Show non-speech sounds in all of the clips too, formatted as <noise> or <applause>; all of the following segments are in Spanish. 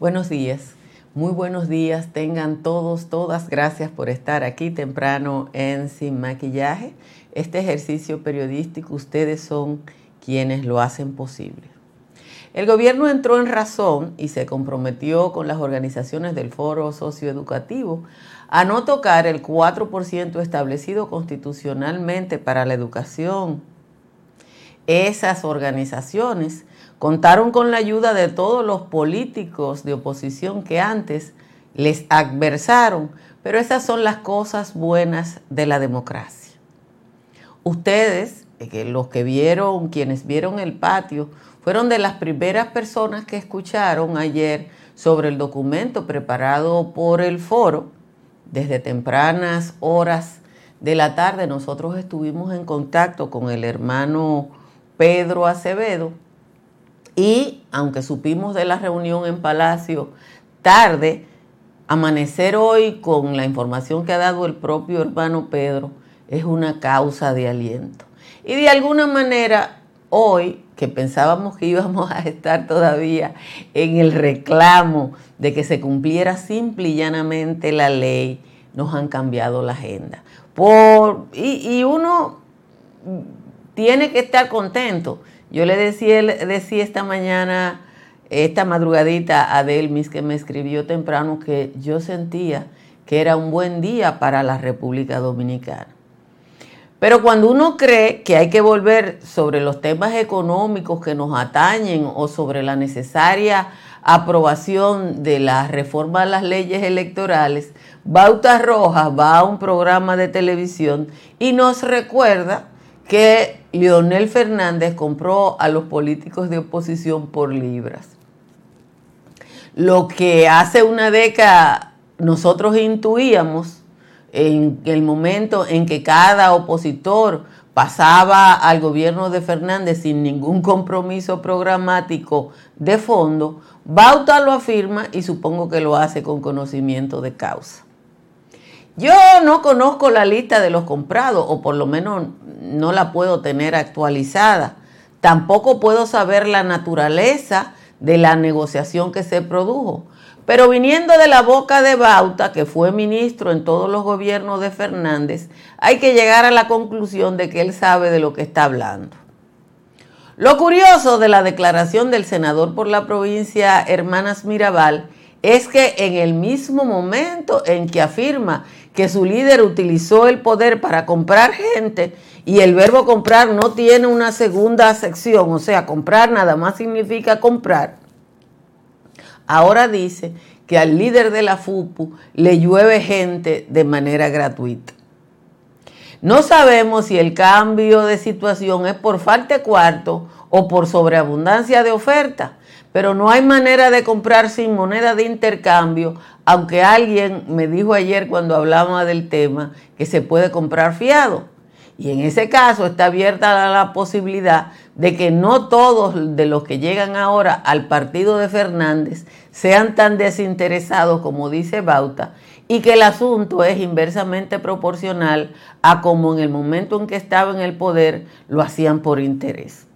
Buenos días. Muy buenos días, tengan todos, todas, gracias por estar aquí temprano en Sin Maquillaje. Este ejercicio periodístico, ustedes son quienes lo hacen posible. El gobierno entró en razón y se comprometió con las organizaciones del foro socioeducativo a no tocar el 4% establecido constitucionalmente para la educación. Esas organizaciones contaron con la ayuda de todos los políticos de oposición que antes les adversaron, pero esas son las cosas buenas de la democracia. Ustedes, eh, los que vieron, quienes vieron el patio, fueron de las primeras personas que escucharon ayer sobre el documento preparado por el foro. Desde tempranas horas de la tarde nosotros estuvimos en contacto con el hermano Pedro Acevedo, y aunque supimos de la reunión en Palacio tarde, amanecer hoy con la información que ha dado el propio hermano Pedro es una causa de aliento. Y de alguna manera, hoy que pensábamos que íbamos a estar todavía en el reclamo de que se cumpliera simple y llanamente la ley, nos han cambiado la agenda. Por, y, y uno tiene que estar contento yo le decía, decía esta mañana, esta madrugadita a Delmis que me escribió temprano que yo sentía que era un buen día para la República Dominicana. Pero cuando uno cree que hay que volver sobre los temas económicos que nos atañen o sobre la necesaria aprobación de la reforma a las leyes electorales, Bauta Rojas va a un programa de televisión y nos recuerda que Leonel Fernández compró a los políticos de oposición por libras. Lo que hace una década nosotros intuíamos en el momento en que cada opositor pasaba al gobierno de Fernández sin ningún compromiso programático de fondo, Bauta lo afirma y supongo que lo hace con conocimiento de causa. Yo no conozco la lista de los comprados, o por lo menos no la puedo tener actualizada. Tampoco puedo saber la naturaleza de la negociación que se produjo. Pero viniendo de la boca de Bauta, que fue ministro en todos los gobiernos de Fernández, hay que llegar a la conclusión de que él sabe de lo que está hablando. Lo curioso de la declaración del senador por la provincia Hermanas Mirabal es que en el mismo momento en que afirma que su líder utilizó el poder para comprar gente y el verbo comprar no tiene una segunda sección, o sea, comprar nada más significa comprar. Ahora dice que al líder de la FUPU le llueve gente de manera gratuita. No sabemos si el cambio de situación es por falta de cuarto o por sobreabundancia de oferta, pero no hay manera de comprar sin moneda de intercambio, aunque alguien me dijo ayer cuando hablábamos del tema que se puede comprar fiado. Y en ese caso está abierta la posibilidad de que no todos de los que llegan ahora al partido de Fernández sean tan desinteresados como dice Bauta y que el asunto es inversamente proporcional a como en el momento en que estaba en el poder lo hacían por interés.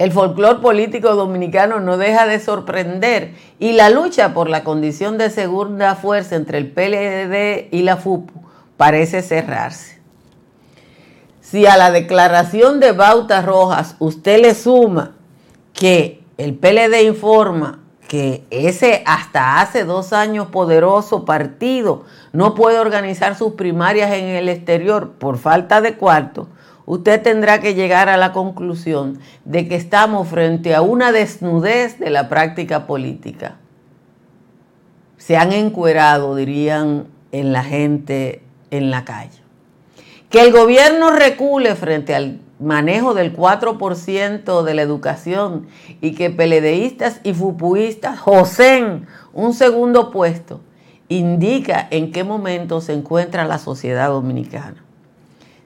El folclor político dominicano no deja de sorprender y la lucha por la condición de segunda fuerza entre el PLD y la FUPU parece cerrarse. Si a la declaración de Bauta Rojas usted le suma que el PLD informa que ese hasta hace dos años poderoso partido no puede organizar sus primarias en el exterior por falta de cuarto, usted tendrá que llegar a la conclusión de que estamos frente a una desnudez de la práctica política. Se han encuerado, dirían en la gente en la calle. Que el gobierno recule frente al manejo del 4% de la educación y que peledeístas y fupuistas josen un segundo puesto, indica en qué momento se encuentra la sociedad dominicana.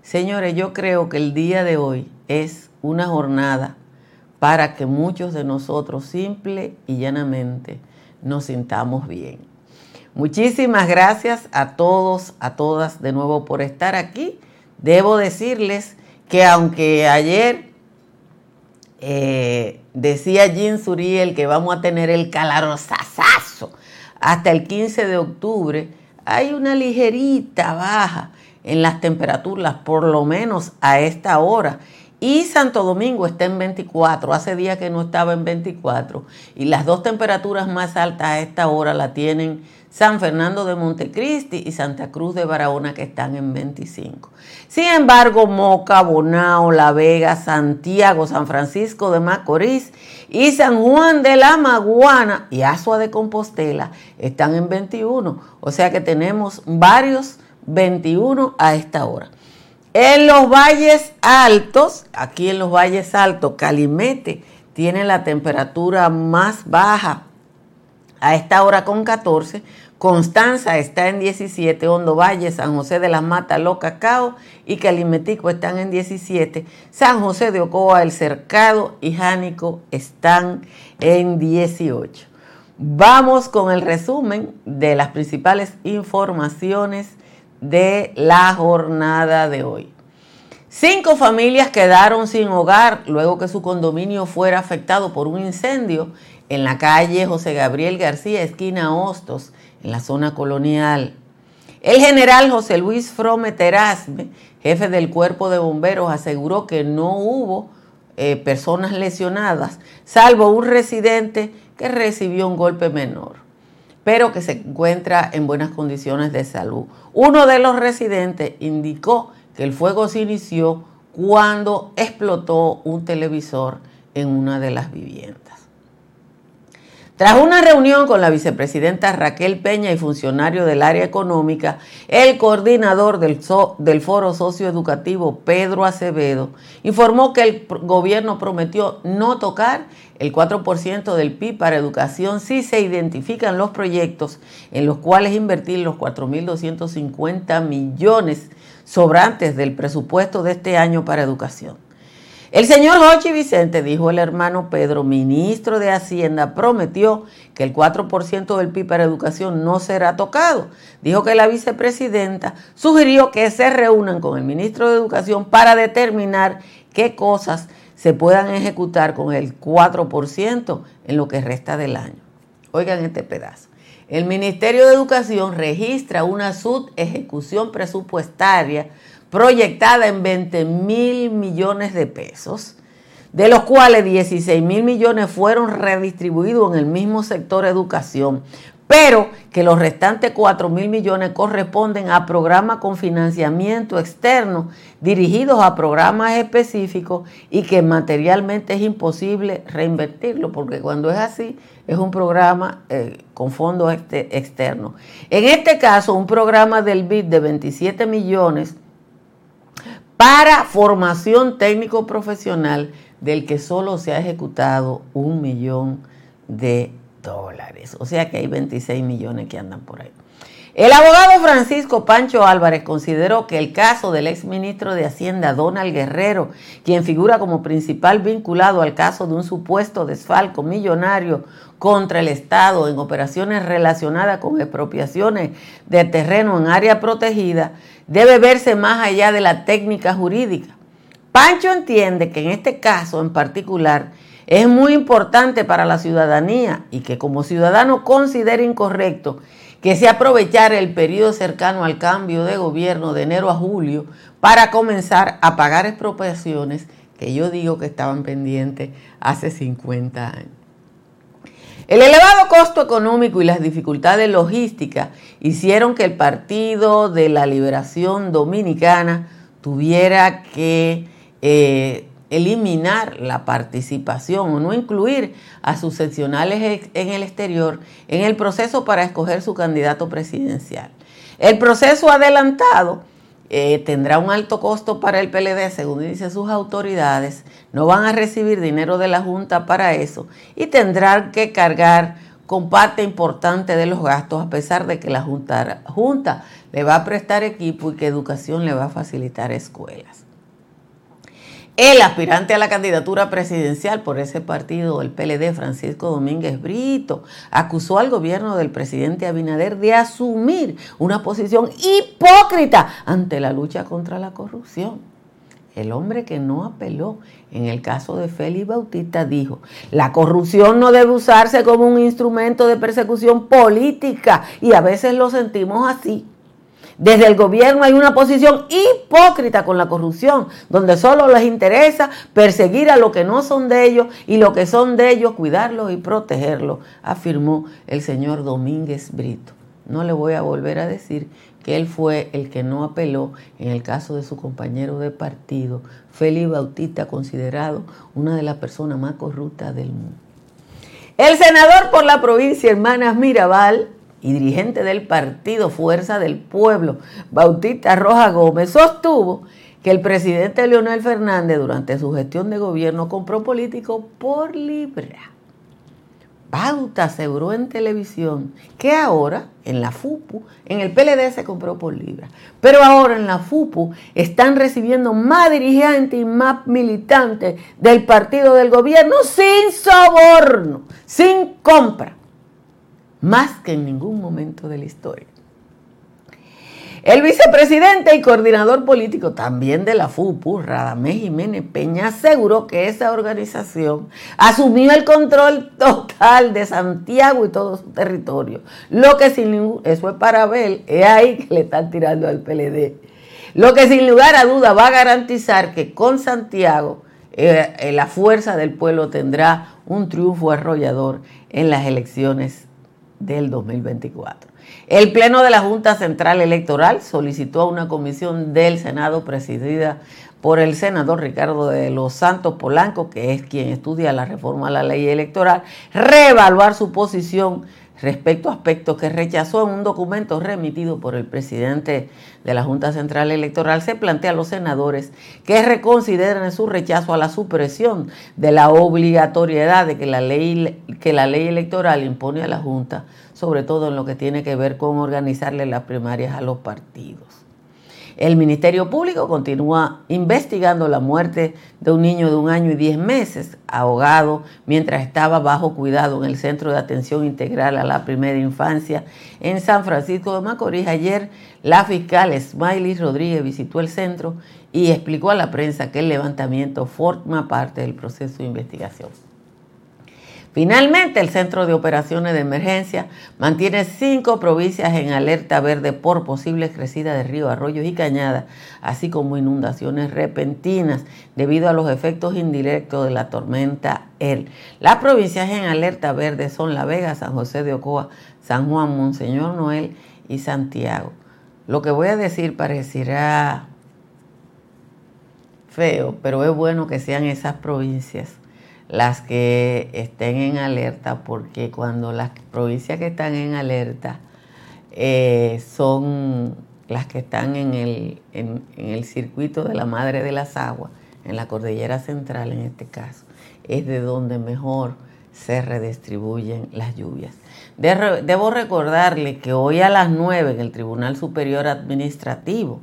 Señores, yo creo que el día de hoy es una jornada para que muchos de nosotros simple y llanamente nos sintamos bien. Muchísimas gracias a todos, a todas de nuevo por estar aquí. Debo decirles que aunque ayer eh, decía Jean Suriel que vamos a tener el calorosazo hasta el 15 de octubre, hay una ligerita baja en las temperaturas, por lo menos a esta hora. Y Santo Domingo está en 24, hace días que no estaba en 24. Y las dos temperaturas más altas a esta hora la tienen San Fernando de Montecristi y Santa Cruz de Barahona que están en 25. Sin embargo, Moca, Bonao, La Vega, Santiago, San Francisco de Macorís y San Juan de la Maguana y Asua de Compostela están en 21. O sea que tenemos varios 21 a esta hora. En los valles altos, aquí en los valles altos, Calimete tiene la temperatura más baja a esta hora con 14. Constanza está en 17, Hondo Valle, San José de las Matas, Lo Cacao y Calimetico están en 17, San José de Ocoa, El Cercado y Jánico están en 18. Vamos con el resumen de las principales informaciones de la jornada de hoy. Cinco familias quedaron sin hogar luego que su condominio fuera afectado por un incendio en la calle José Gabriel García, esquina Hostos, en la zona colonial. El general José Luis Frome Terasme, jefe del cuerpo de bomberos, aseguró que no hubo eh, personas lesionadas, salvo un residente que recibió un golpe menor pero que se encuentra en buenas condiciones de salud. Uno de los residentes indicó que el fuego se inició cuando explotó un televisor en una de las viviendas. Tras una reunión con la vicepresidenta Raquel Peña y funcionario del área económica, el coordinador del, foro socioeducativo, Pedro Acevedo, informó que el gobierno prometió no tocar el 4% del PIB para educación si se identifican los proyectos en los cuales invertir los 4.250 millones sobrantes del presupuesto de este año para educación. El señor Jochi Vicente, dijo el hermano Pedro, ministro de Hacienda, prometió que el 4% del PIB para educación no será tocado. Dijo que la vicepresidenta sugirió que se reúnan con el ministro de Educación para determinar qué cosas se puedan ejecutar con el 4% en lo que resta del año. Oigan este pedazo. El Ministerio de Educación registra una subejecución presupuestaria proyectada en 20 mil millones de pesos, de los cuales 16 mil millones fueron redistribuidos en el mismo sector educación, pero que los restantes 4 mil millones corresponden a programas con financiamiento externo dirigidos a programas específicos y que materialmente es imposible reinvertirlo, porque cuando es así es un programa eh, con fondos este, externos. En este caso, un programa del BID de 27 millones para formación técnico profesional del que solo se ha ejecutado un millón de dólares. O sea que hay 26 millones que andan por ahí. El abogado Francisco Pancho Álvarez consideró que el caso del exministro de Hacienda Donald Guerrero, quien figura como principal vinculado al caso de un supuesto desfalco millonario contra el Estado en operaciones relacionadas con expropiaciones de terreno en área protegida, debe verse más allá de la técnica jurídica. Pancho entiende que en este caso en particular es muy importante para la ciudadanía y que como ciudadano considera incorrecto que se aprovechara el periodo cercano al cambio de gobierno de enero a julio para comenzar a pagar expropiaciones que yo digo que estaban pendientes hace 50 años. El elevado costo económico y las dificultades logísticas hicieron que el Partido de la Liberación Dominicana tuviera que eh, eliminar la participación o no incluir a sus seccionales en el exterior en el proceso para escoger su candidato presidencial. El proceso adelantado eh, tendrá un alto costo para el PLD, según dicen sus autoridades, no van a recibir dinero de la Junta para eso y tendrán que cargar con parte importante de los gastos, a pesar de que la Junta, junta le va a prestar equipo y que Educación le va a facilitar escuelas. El aspirante a la candidatura presidencial por ese partido, el PLD, Francisco Domínguez Brito, acusó al gobierno del presidente Abinader de asumir una posición hipócrita ante la lucha contra la corrupción. el hombre que no apeló en el caso de Félix Bautista dijo, la corrupción no debe usarse como un instrumento de persecución política y a veces lo sentimos así. Desde el gobierno hay una posición hipócrita con la corrupción, donde solo les interesa perseguir a los que no son de ellos y lo que son de ellos cuidarlos y protegerlos, afirmó el señor Domínguez Brito. No le voy a volver a decir que él fue el que no apeló en el caso de su compañero de partido, Félix Bautista, considerado una de las personas más corruptas del mundo. El senador por la provincia Hermanas Mirabal y dirigente del partido Fuerza del Pueblo, Bautista Roja Gómez, sostuvo que el presidente Leonel Fernández durante su gestión de gobierno compró políticos por libra. Bauta aseguró en televisión que ahora en la FUPU, en el PLD se compró por libra, pero ahora en la FUPU están recibiendo más dirigentes y más militantes del partido del gobierno sin soborno, sin compra, más que en ningún momento de la historia. El vicepresidente y coordinador político también de la FUPU, Radamés Jiménez Peña, aseguró que esa organización asumió el control total de Santiago y todo su territorio. Lo que sin ningún, eso es para ver, es ahí que le están tirando al PLD. Lo que sin lugar a duda va a garantizar que con Santiago eh, eh, la fuerza del pueblo tendrá un triunfo arrollador en las elecciones del 2024. El Pleno de la Junta Central Electoral solicitó a una comisión del Senado presidida por el senador Ricardo de los Santos Polanco, que es quien estudia la reforma a la ley electoral, reevaluar su posición respecto a aspectos que rechazó en un documento remitido por el presidente de la Junta Central Electoral, se plantea a los senadores que reconsideren su rechazo a la supresión de la obligatoriedad de que la ley, que la ley electoral impone a la Junta sobre todo en lo que tiene que ver con organizarle las primarias a los partidos. El Ministerio Público continúa investigando la muerte de un niño de un año y diez meses, ahogado mientras estaba bajo cuidado en el Centro de Atención Integral a la Primera Infancia en San Francisco de Macorís. Ayer la fiscal Smiley Rodríguez visitó el centro y explicó a la prensa que el levantamiento forma parte del proceso de investigación. Finalmente, el Centro de Operaciones de Emergencia mantiene cinco provincias en alerta verde por posibles crecidas de ríos, arroyos y cañadas, así como inundaciones repentinas debido a los efectos indirectos de la tormenta El. Las provincias en alerta verde son La Vega, San José de Ocoa, San Juan, Monseñor Noel y Santiago. Lo que voy a decir parecerá feo, pero es bueno que sean esas provincias las que estén en alerta, porque cuando las provincias que están en alerta eh, son las que están en el, en, el circuito de la madre de las aguas, en la cordillera central en este caso, es de donde mejor se redistribuyen las lluvias. Debo recordarle que hoy a las 9 en el Tribunal Superior Administrativo,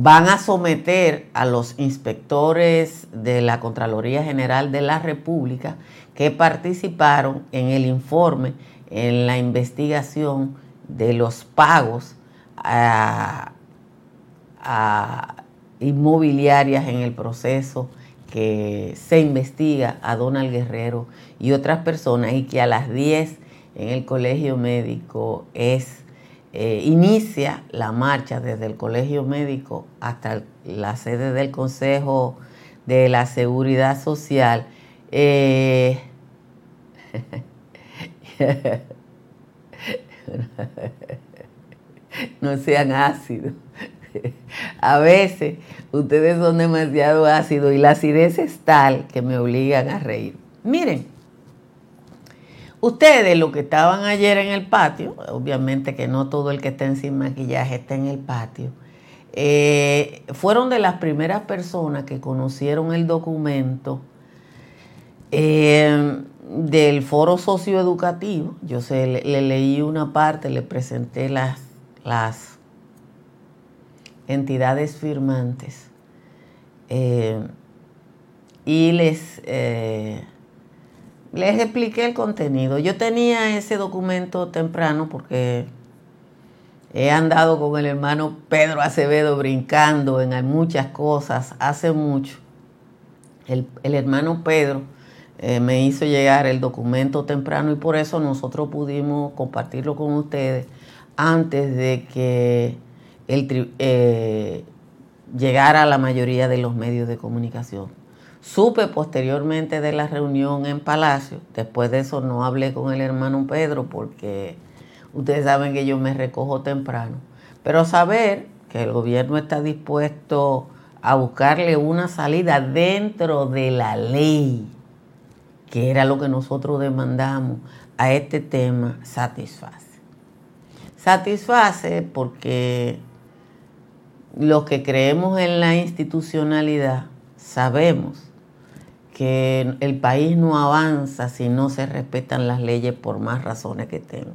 van a someter a los inspectores de la Contraloría General de la República que participaron en el informe, en la investigación de los pagos a, inmobiliarias en el proceso que se investiga a Donald Guerrero y otras personas y que a las 10 en el colegio médico es eh, inicia la marcha desde el colegio médico hasta la sede del Consejo de la Seguridad Social. Eh, <laughs> no sean ácidos. A veces ustedes son demasiado ácidos y la acidez es tal que me obligan a reír. Miren, Ustedes, los que estaban ayer en el patio, obviamente que no todo el que está sin maquillaje está en el patio, eh, fueron de las primeras personas que conocieron el documento eh, del foro socioeducativo. Yo sé, le, leí una parte, le presenté las, las entidades firmantes eh, y les les expliqué el contenido. Yo tenía ese documento temprano porque He andado con el hermano Pedro Acevedo brincando en muchas cosas hace mucho. El, hermano Pedro eh, me hizo llegar el documento temprano y por eso nosotros pudimos compartirlo con ustedes antes de que él eh, llegara la mayoría de los medios de comunicación. Supe posteriormente de la reunión en Palacio, después de eso no hablé con el hermano Pedro porque ustedes saben que yo me recojo temprano, pero saber que el gobierno está dispuesto a buscarle una salida dentro de la ley, que era lo que nosotros demandamos a este tema, satisface. Satisface porque los que creemos en la institucionalidad sabemos que el país no avanza si no se respetan las leyes por más razones que tenga.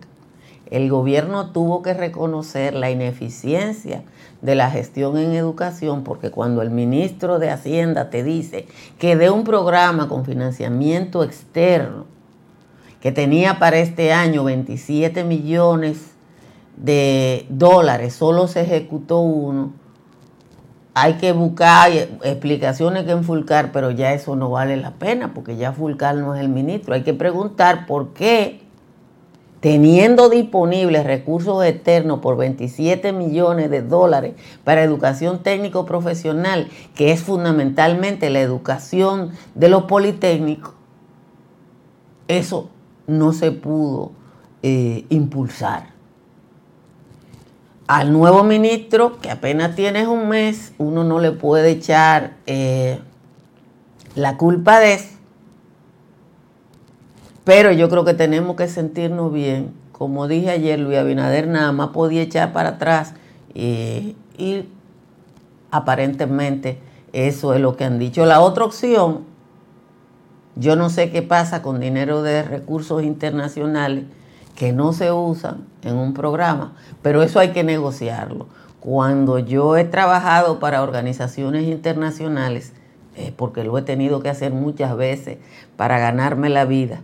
El gobierno tuvo que reconocer la ineficiencia de la gestión en educación porque cuando el ministro de Hacienda te dice que de un programa con financiamiento externo que tenía para este año 27 millones de dólares, solo se ejecutó uno, hay que buscar explicaciones que enfulcar, pero ya eso no vale la pena porque ya Fulcar no es el ministro. Hay que preguntar por qué, teniendo disponibles recursos externos por 27 millones de dólares para educación técnico profesional, que es fundamentalmente la educación de los politécnicos, eso no se pudo eh, impulsar al nuevo ministro, que apenas tienes un mes, uno no le puede echar eh, la culpa de eso. Pero yo creo que tenemos que sentirnos bien. Como dije ayer, Luis Abinader nada más podía echar para atrás y aparentemente eso es lo que han dicho. La otra opción, yo no sé qué pasa con dinero de recursos internacionales que no se usan en un programa, pero eso hay que negociarlo. Cuando yo he trabajado para organizaciones internacionales, eh, porque lo he tenido que hacer muchas veces para ganarme la vida,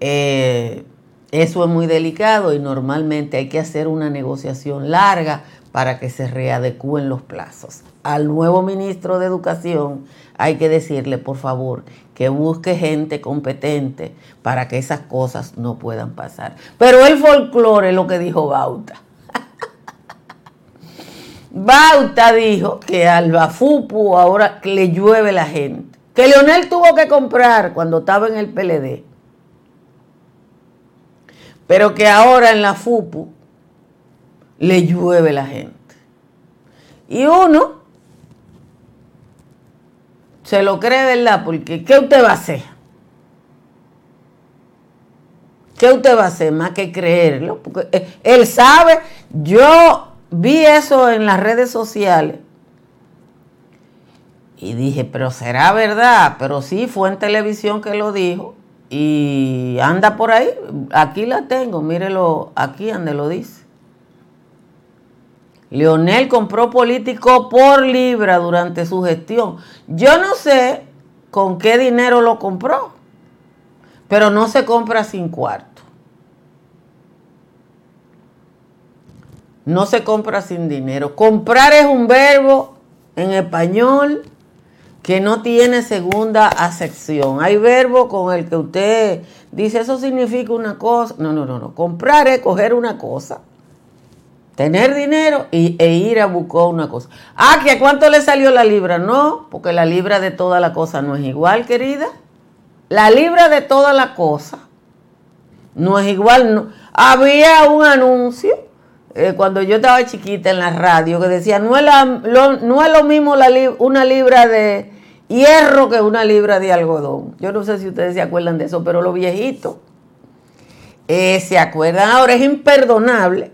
eh, eso es muy delicado y normalmente hay que hacer una negociación larga para que se readecúen los plazos. Al nuevo ministro de Educación hay que decirle, por favor, que busque gente competente para que esas cosas no puedan pasar. Pero el folclore es lo que dijo Bauta. <laughs> Bauta dijo que al Bafupu ahora le llueve la gente. Que Leonel tuvo que comprar cuando estaba en el PLD. Pero que ahora en la FUPU le llueve la gente. Y uno se lo cree, ¿verdad? Porque ¿qué usted va a hacer? ¿Qué usted va a hacer más que creerlo? Porque eh, él sabe, yo vi eso en las redes sociales y dije, pero será verdad, pero sí fue en televisión que lo dijo y anda por ahí, aquí la tengo, mírelo, aquí donde lo dice. Leonel compró político por libra durante su gestión. Yo no sé con qué dinero lo compró, pero no se compra sin cuarto. No se compra sin dinero. Comprar es un verbo en español que no tiene segunda acepción. Hay verbo con el que usted dice eso significa una cosa. No, no, no, no. Comprar es coger una cosa tener dinero y, e ir a buscar una cosa. Ah, que a cuánto le salió la libra. No, porque la libra de toda la cosa no es igual, querida. La libra de toda la cosa no es igual. No. Había un anuncio eh, cuando yo estaba chiquita en la radio que decía, no es, lo, no es lo mismo la una libra de hierro que una libra de algodón. Yo no sé si ustedes se acuerdan de eso, pero los viejitos eh, se acuerdan. Ahora es imperdonable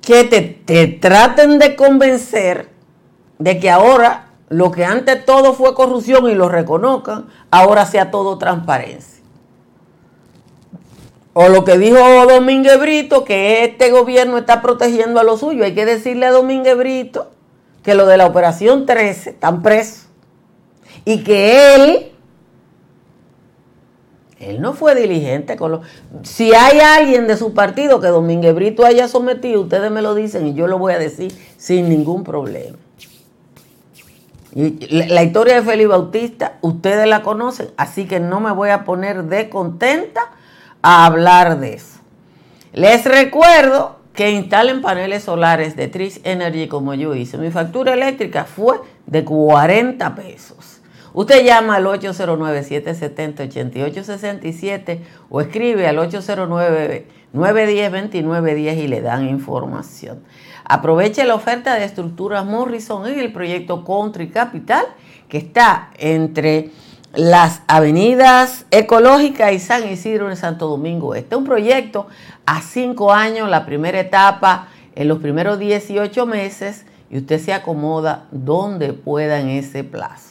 que te, traten de convencer de que ahora lo que antes todo fue corrupción y lo reconozcan, ahora sea todo transparencia. O lo que dijo Domínguez Brito, que este gobierno está protegiendo a lo suyo. Hay que decirle a Domínguez Brito que lo de la operación 13 están presos. Y que él, Él no fue diligente con lo... Si hay alguien de su partido que Domínguez Brito haya sometido, ustedes me lo dicen y yo lo voy a decir sin ningún problema. la, historia de Félix Bautista, ustedes la conocen, así que no me voy a poner de contenta a hablar de eso. Les recuerdo que instalen paneles solares de Tris Energy como yo hice. Mi factura eléctrica fue de 40 pesos. Usted llama al 809-770-8867 o escribe al 809-910-2910 y le dan información. Aproveche la oferta de estructuras Morrison en el proyecto Country Capital que está entre las avenidas ecológicas y San Isidro en Santo Domingo Este es un proyecto a cinco años, la primera etapa en los primeros 18 meses y usted se acomoda donde pueda en ese plazo.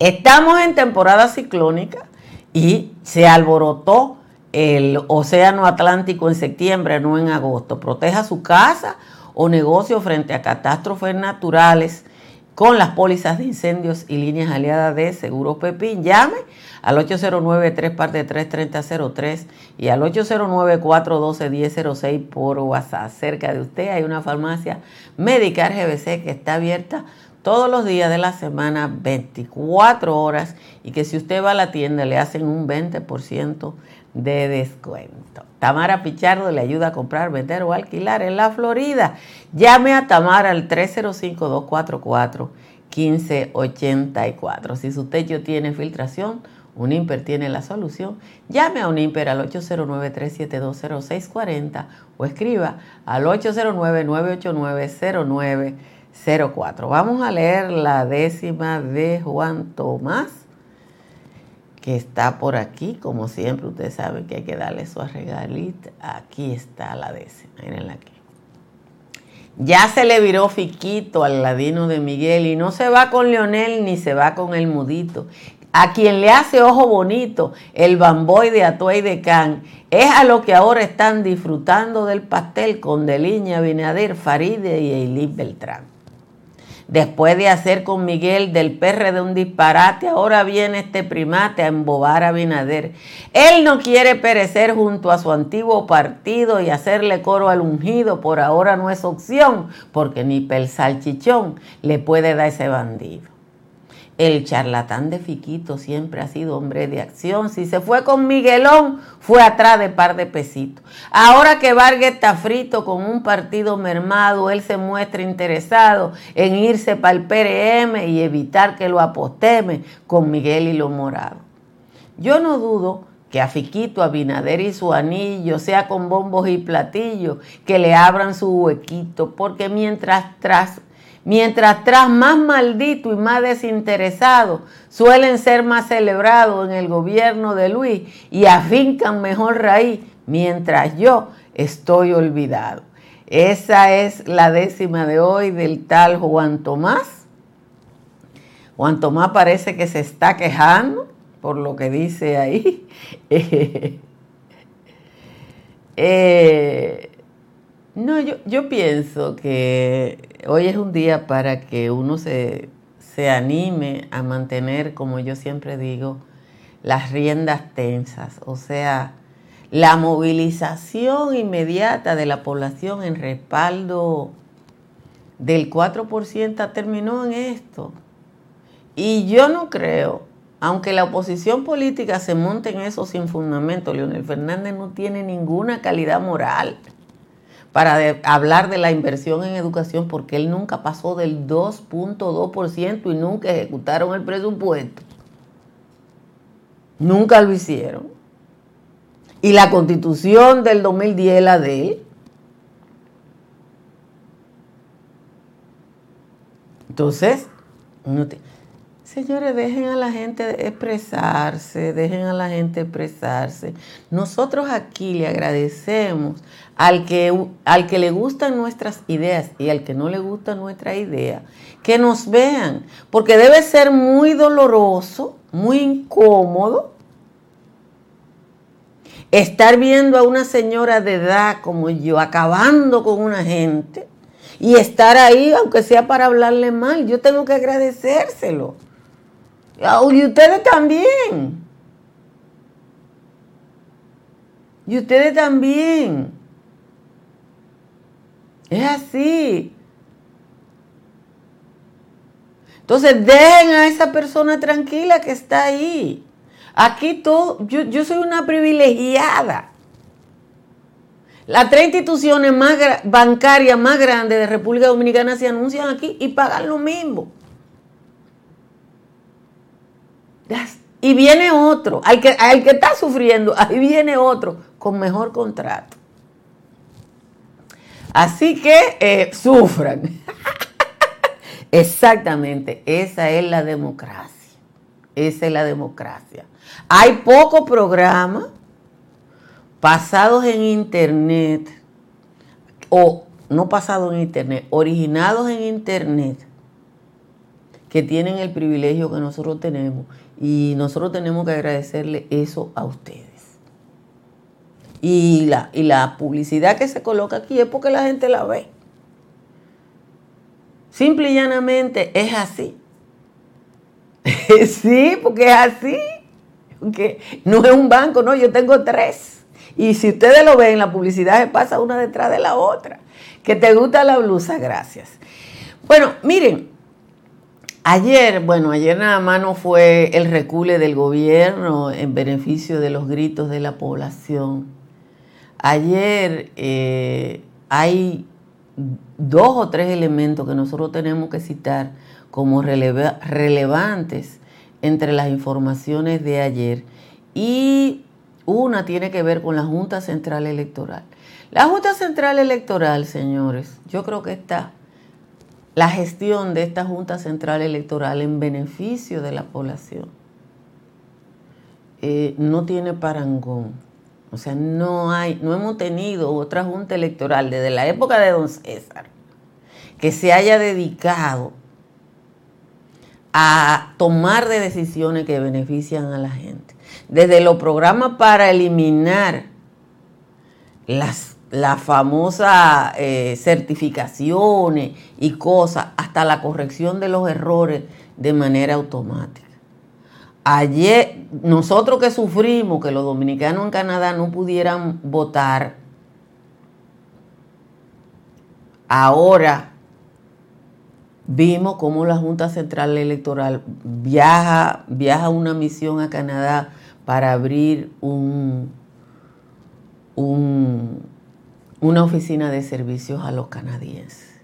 Estamos en temporada ciclónica y se alborotó el Océano Atlántico en septiembre, no en agosto. Proteja su casa o negocio frente a catástrofes naturales con las pólizas de incendios y líneas aliadas de Seguro Pepín. Llame al 809 3 3003 y al 809-412-1006 por WhatsApp. Cerca de usted hay una farmacia médica RGBC que está abierta todos los días de la semana, 24 horas, y que si usted va a la tienda le hacen un 20% de descuento. Tamara Pichardo le ayuda a comprar, vender o alquilar en la Florida. Llame a Tamara al 305-244-1584. Si su techo tiene filtración, Unimper tiene la solución. Llame a Unimper al 809-372-0640 o escriba al 809-989-09 04. Vamos a leer la décima de Juan Tomás, que está por aquí. Como siempre, ustedes saben que hay que darle su arregalita. Aquí está la décima, mirenla aquí. Ya se le viró Fiquito al ladino de Miguel y no se va con Leonel ni se va con el mudito. A quien le hace ojo bonito el bamboy de Atuay de Can es a lo que ahora están disfrutando del pastel con Deliña, Binader, Faride y Eilis Beltrán. Después de hacer con Miguel del de un disparate, ahora viene este primate a embobar a Binader. Él no quiere perecer junto a su antiguo partido y hacerle coro al ungido, por ahora no es opción, porque ni pel salchichón le puede dar ese bandido. El charlatán de Fiquito siempre ha sido hombre de acción. Si se fue con Miguelón, fue atrás de par de pesitos. Ahora que Vargas está frito con un partido mermado, él se muestra interesado en irse para el PRM y evitar que lo aposteme con Miguel y los morados. Yo no dudo que a Fiquito, a Binader y su anillo, sea con bombos y platillos, que le abran su huequito, porque mientras tras Mientras tras más maldito y más desinteresado suelen ser más celebrados en el gobierno de Luis y afincan mejor raíz, mientras yo estoy olvidado. Esa es la décima de hoy del tal Juan Tomás. Juan Tomás parece que se está quejando por lo que dice ahí. <laughs> eh, no, yo, yo pienso que hoy es un día para que uno se, se anime a mantener, como yo siempre digo, las riendas tensas, o sea, la movilización inmediata de la población en respaldo del 4% terminó en esto. Y yo no creo, aunque la oposición política se monte en eso sin fundamento, Leonel Fernández no tiene ninguna calidad moral para hablar de la inversión en educación porque él nunca pasó del 2.2% y nunca ejecutaron el presupuesto. Nunca lo hicieron. Y la constitución del 2010 la de él. Entonces, señores, dejen a la gente expresarse, dejen a la gente expresarse. Nosotros aquí le agradecemos al que, al que le gustan nuestras ideas y al que no le gusta nuestra idea, que nos vean, porque debe ser muy doloroso, muy incómodo estar viendo a una señora de edad como yo acabando con una gente y estar ahí, aunque sea para hablarle mal, yo tengo que agradecérselo. Y ustedes también. Y ustedes también. Es así. Entonces dejen a esa persona tranquila que está ahí. Aquí todo, yo, yo soy una privilegiada. Las tres instituciones más bancarias más grandes de República Dominicana se anuncian aquí y pagan lo mismo. Y viene otro, al que, al que está sufriendo, ahí viene otro con mejor contrato. Así que eh, sufran. <laughs> Exactamente, esa es la democracia. Esa es la democracia. Hay poco programa pasados en Internet, o no pasados en Internet, originados en Internet, que tienen el privilegio que nosotros tenemos. Y nosotros tenemos que agradecerle eso a ustedes. Y la, y la publicidad que se coloca aquí es porque la gente la ve. Simple y llanamente es así. <laughs> sí, porque es así. Porque no es un banco, no, yo tengo tres. Y si ustedes lo ven, la publicidad se pasa una detrás de la otra. Que te gusta la blusa, gracias. Bueno, miren, ayer, bueno, ayer nada más no fue el recule del gobierno en beneficio de los gritos de la población. Ayer eh, hay dos o tres elementos que nosotros tenemos que citar como relevantes entre las informaciones de ayer. Y una tiene que ver con la Junta Central Electoral. La Junta Central Electoral, señores, yo creo que está la gestión de esta Junta Central Electoral en beneficio de la población eh, no tiene parangón. O sea, no hay, no hemos tenido otra Junta Electoral desde la época de Don César que se haya dedicado a tomar de decisiones que benefician a la gente desde los programas para eliminar las, famosas eh, certificaciones y cosas, hasta la corrección de los errores de manera automática. Ayer, nosotros que sufrimos que los dominicanos en Canadá no pudieran votar, ahora vimos cómo la Junta Central Electoral viaja, viaja una misión a Canadá para abrir un, una oficina de servicios a los canadienses.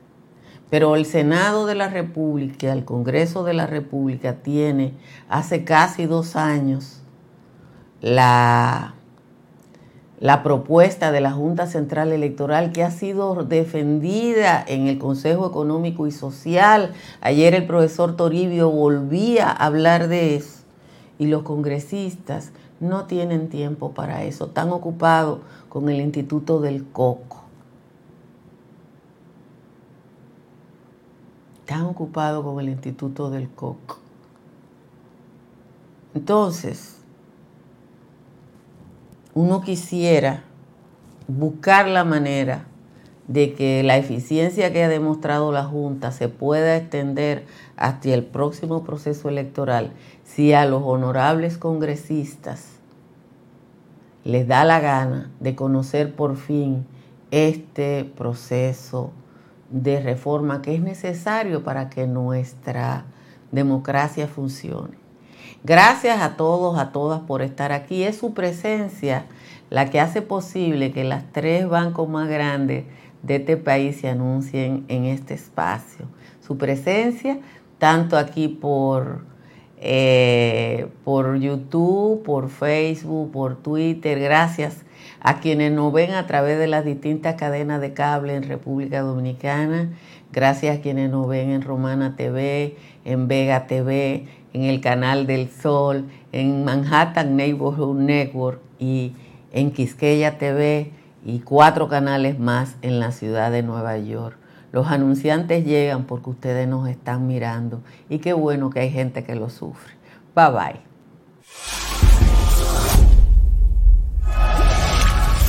Pero el Senado de la República, el Congreso de la República tiene hace casi dos años la, la propuesta de la Junta Central Electoral que ha sido defendida en el Consejo Económico y Social. Ayer el profesor Toribio volvía a hablar de eso y los congresistas no tienen tiempo para eso, están ocupados con el Instituto del Coco. Están ocupados con el Instituto del Coco. Entonces, uno quisiera buscar la manera de que la eficiencia que ha demostrado la Junta se pueda extender hasta el próximo proceso electoral si a los honorables congresistas les da la gana de conocer por fin este proceso de reforma que es necesario para que nuestra democracia funcione. Gracias a todos, a todas por estar aquí. Es su presencia la que hace posible que las tres bancos más grandes de este país se anuncien en este espacio. Su presencia, tanto aquí por, eh, por YouTube, por Facebook, por Twitter, gracias a quienes nos ven a través de las distintas cadenas de cable en República Dominicana, gracias a quienes nos ven en Romana TV, en Vega TV, en el Canal del Sol, en Manhattan Neighborhood Network y en Quisqueya TV y cuatro canales más en la ciudad de Nueva York. Los anunciantes llegan porque ustedes nos están mirando y qué bueno que hay gente que lo sufre. Bye bye.